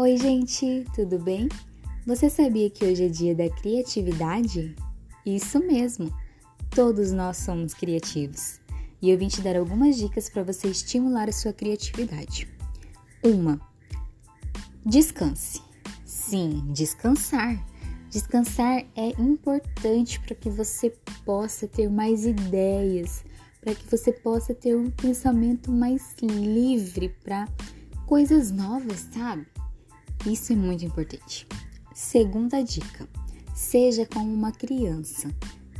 Oi, gente, tudo bem? Você sabia que hoje é dia da criatividade? Isso mesmo, todos nós somos criativos e eu vim te dar algumas dicas para você estimular a sua criatividade. Uma, descanse. Sim, descansar. Descansar é importante para que você possa ter mais ideias, para que você possa ter um pensamento mais livre para coisas novas, sabe? Isso é muito importante. Segunda dica: seja como uma criança.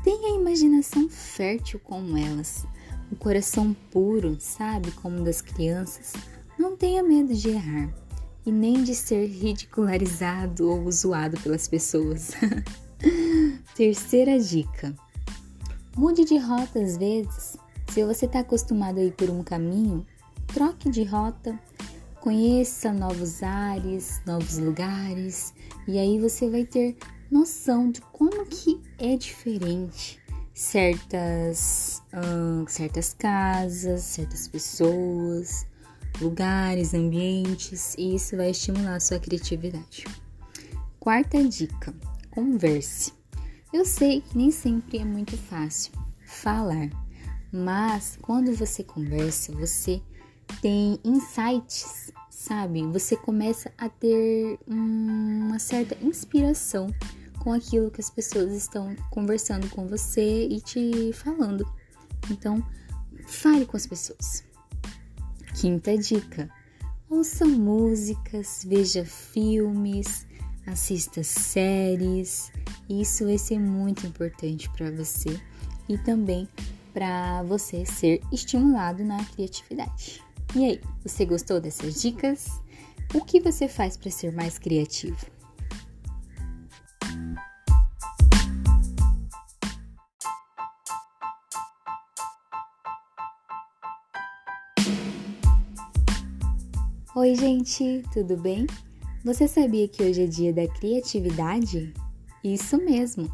Tenha a imaginação fértil como elas, o coração puro, sabe, como das crianças. Não tenha medo de errar e nem de ser ridicularizado ou zoado pelas pessoas. Terceira dica: mude de rota às vezes. Se você está acostumado a ir por um caminho, troque de rota, conheça novos ares, novos lugares, e aí você vai ter noção de como que é diferente certas, hum, certas casas, certas pessoas, lugares, ambientes, e isso vai estimular a sua criatividade. Quarta dica: converse. Eu sei que nem sempre é muito fácil falar, mas quando você conversa, você tem insights, sabe? Você começa a ter uma certa inspiração com aquilo que as pessoas estão conversando com você e te falando. Então, fale com as pessoas. Quinta dica: ouça músicas, veja filmes, assista séries. Isso vai ser muito importante para você e também para você ser estimulado na criatividade. E aí, você gostou dessas dicas? O que você faz para ser mais criativo? Oi, gente, tudo bem? Você sabia que hoje é dia da criatividade? Isso mesmo,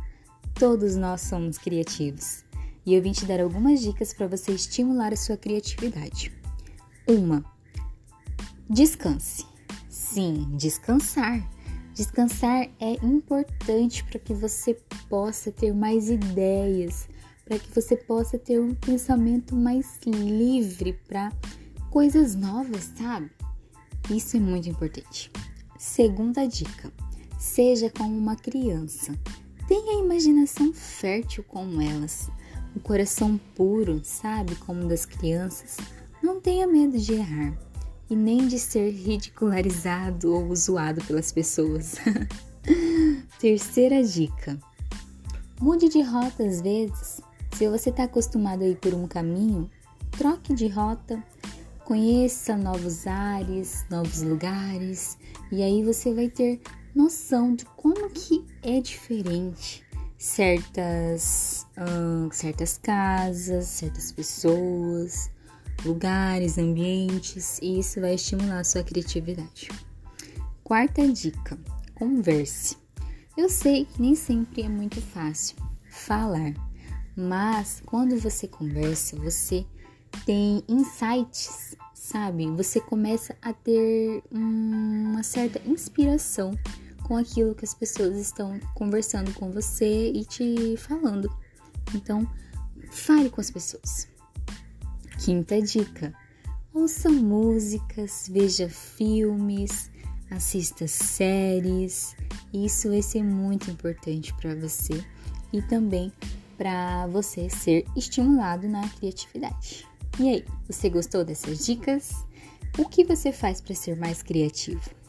todos nós somos criativos e eu vim te dar algumas dicas para você estimular a sua criatividade. Uma, descanse. Sim, descansar. Descansar é importante para que você possa ter mais ideias, para que você possa ter um pensamento mais livre para coisas novas, sabe? Isso é muito importante. Segunda dica: seja como uma criança. Tenha a imaginação fértil como elas o coração puro, sabe, como das crianças, não tenha medo de errar e nem de ser ridicularizado ou zoado pelas pessoas. Terceira dica: mude de rota às vezes. Se você está acostumado a ir por um caminho, troque de rota, conheça novos ares, novos lugares, e aí você vai ter noção de como que é diferente certas, hum, certas casas, certas pessoas, lugares, ambientes, e isso vai estimular a sua criatividade. Quarta dica: converse. Eu sei que nem sempre é muito fácil falar, mas quando você conversa, você tem insights, sabe? Você começa a ter uma certa inspiração com aquilo que as pessoas estão conversando com você e te falando. Então, fale com as pessoas. Quinta dica: ouça músicas, veja filmes, assista séries. Isso vai ser muito importante para você e também para você ser estimulado na criatividade. E aí, você gostou dessas dicas? O que você faz para ser mais criativo?